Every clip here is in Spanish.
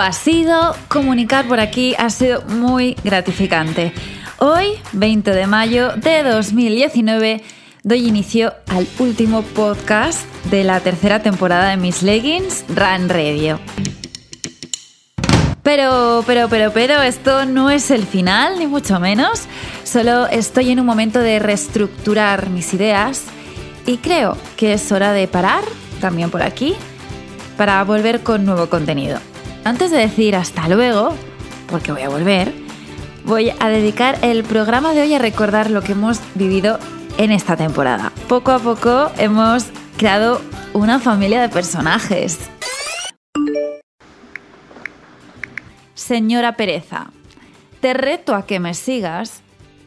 ha sido. Comunicar por aquí ha sido muy gratificante. Hoy, 20 de mayo de 2019, doy inicio al último podcast de la tercera temporada de Miss Leggings Run Radio. Pero, pero, pero, pero, esto no es el final, ni mucho menos. Solo estoy en un momento de reestructurar mis ideas y creo que es hora de parar, también por aquí, para volver con nuevo contenido. Antes de decir hasta luego, porque voy a volver, voy a dedicar el programa de hoy a recordar lo que hemos vivido en esta temporada. Poco a poco hemos creado una familia de personajes. Señora Pereza, te reto a que me sigas,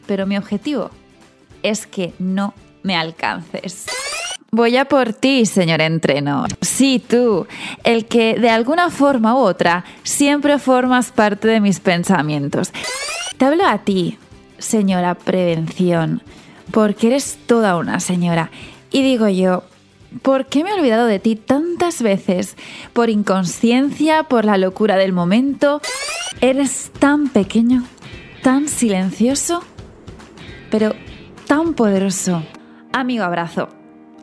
pero mi objetivo es que no me alcances. Voy a por ti, señor entreno. Sí, tú, el que de alguna forma u otra siempre formas parte de mis pensamientos. Te hablo a ti, señora prevención, porque eres toda una señora. Y digo yo, ¿por qué me he olvidado de ti tantas veces? ¿Por inconsciencia? ¿Por la locura del momento? Eres tan pequeño, tan silencioso, pero tan poderoso. Amigo abrazo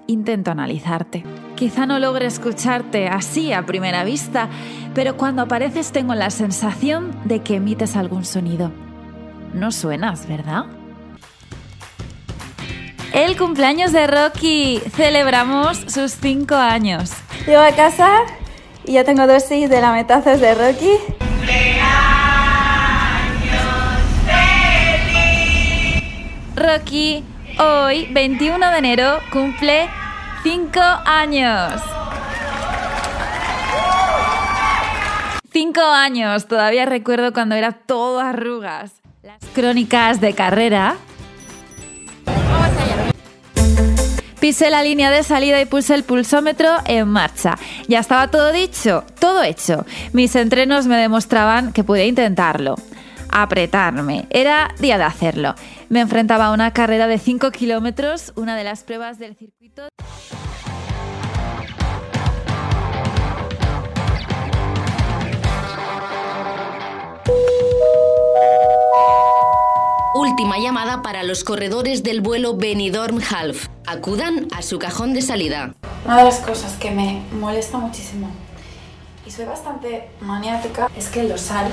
intento analizarte. Quizá no logre escucharte así a primera vista, pero cuando apareces tengo la sensación de que emites algún sonido. No suenas, ¿verdad? El cumpleaños de Rocky. Celebramos sus cinco años. Llego a casa y ya tengo dosis de la metazos de Rocky. Rocky hoy, 21 de enero, cumple Cinco años. Cinco años. Todavía recuerdo cuando era todo arrugas. Las crónicas de carrera. Pisé la línea de salida y puse el pulsómetro en marcha. Ya estaba todo dicho, todo hecho. Mis entrenos me demostraban que podía intentarlo apretarme. Era día de hacerlo. Me enfrentaba a una carrera de 5 kilómetros, una de las pruebas del circuito. Última llamada para los corredores del vuelo Benidorm Half. Acudan a su cajón de salida. Una de las cosas que me molesta muchísimo y soy bastante maniática es que el dosal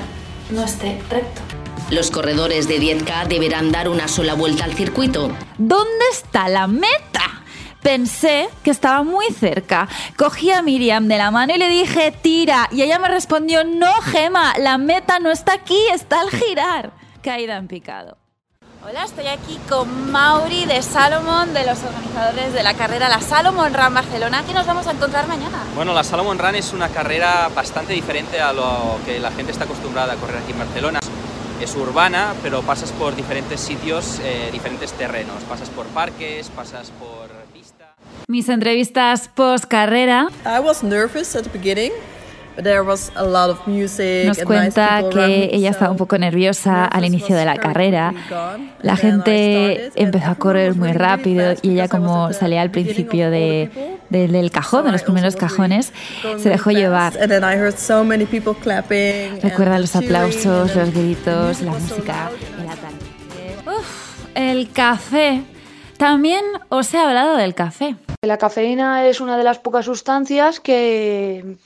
no esté recto. Los corredores de 10K deberán dar una sola vuelta al circuito. ¿Dónde está la meta? Pensé que estaba muy cerca. Cogí a Miriam de la mano y le dije, tira. Y ella me respondió, no, Gema, la meta no está aquí, está al girar. Caída en picado. Hola, estoy aquí con Mauri de Salomon, de los organizadores de la carrera La Salomon Run Barcelona. ¿Qué nos vamos a encontrar mañana? Bueno, la Salomon Run es una carrera bastante diferente a lo que la gente está acostumbrada a correr aquí en Barcelona. Es urbana, pero pasas por diferentes sitios, eh, diferentes terrenos. Pasas por parques, pasas por pista. Mis entrevistas post carrera. I was nervous at the beginning. Nos cuenta que ella estaba un poco nerviosa al inicio de la carrera. La gente empezó a correr muy rápido y ella como salía al principio de, del cajón, de los primeros cajones, se dejó llevar. Recuerda los aplausos, los gritos, la música, el Uf, el café. También os he hablado del café. La cafeína es una de las pocas sustancias que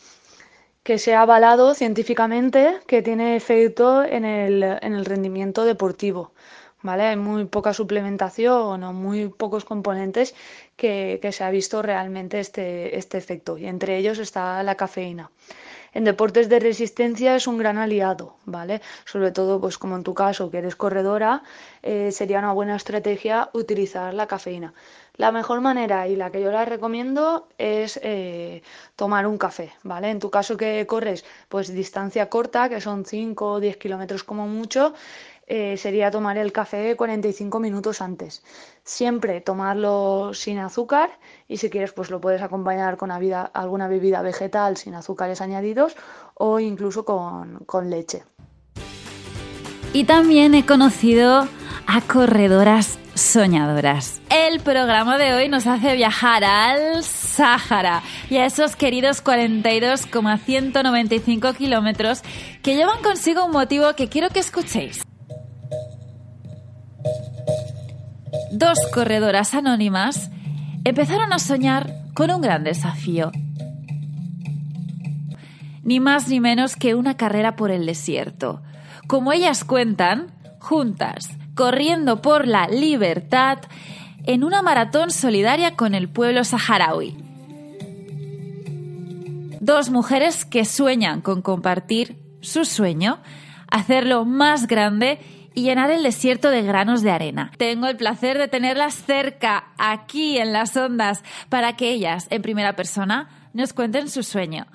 que se ha avalado científicamente que tiene efecto en el, en el rendimiento deportivo. ¿Vale? Hay muy poca suplementación o muy pocos componentes que, que se ha visto realmente este, este efecto y entre ellos está la cafeína. En deportes de resistencia es un gran aliado, ¿vale? Sobre todo, pues como en tu caso, que eres corredora, eh, sería una buena estrategia utilizar la cafeína. La mejor manera y la que yo la recomiendo es eh, tomar un café, ¿vale? En tu caso que corres, pues distancia corta, que son 5 o 10 kilómetros como mucho, eh, sería tomar el café 45 minutos antes. Siempre tomarlo sin azúcar y si quieres pues lo puedes acompañar con alguna bebida vegetal sin azúcares añadidos o incluso con, con leche. Y también he conocido a corredoras soñadoras. El programa de hoy nos hace viajar al Sáhara y a esos queridos 42,195 kilómetros que llevan consigo un motivo que quiero que escuchéis. Dos corredoras anónimas empezaron a soñar con un gran desafío. Ni más ni menos que una carrera por el desierto. Como ellas cuentan, juntas, corriendo por la libertad en una maratón solidaria con el pueblo saharaui. Dos mujeres que sueñan con compartir su sueño, hacerlo más grande y llenar el desierto de granos de arena. Tengo el placer de tenerlas cerca, aquí en las ondas, para que ellas, en primera persona, nos cuenten su sueño.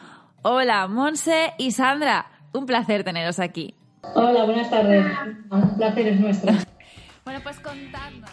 Hola, Monse y Sandra. Un placer teneros aquí. Hola, buenas tardes. Un placer es nuestro. Bueno, pues contadnos.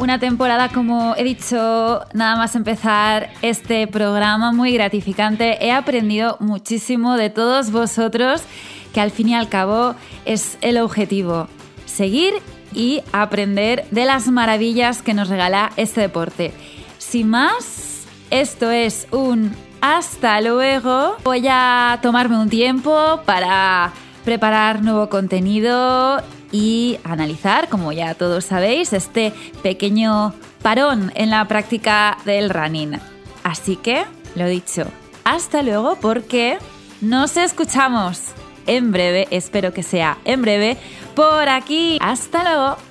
Una temporada, como he dicho, nada más empezar este programa, muy gratificante. He aprendido muchísimo de todos vosotros, que al fin y al cabo es el objetivo. Seguir y aprender de las maravillas que nos regala este deporte. Sin más, esto es un hasta luego. Voy a tomarme un tiempo para preparar nuevo contenido y analizar, como ya todos sabéis, este pequeño parón en la práctica del running. Así que, lo dicho, hasta luego porque nos escuchamos en breve, espero que sea en breve, por aquí. Hasta luego.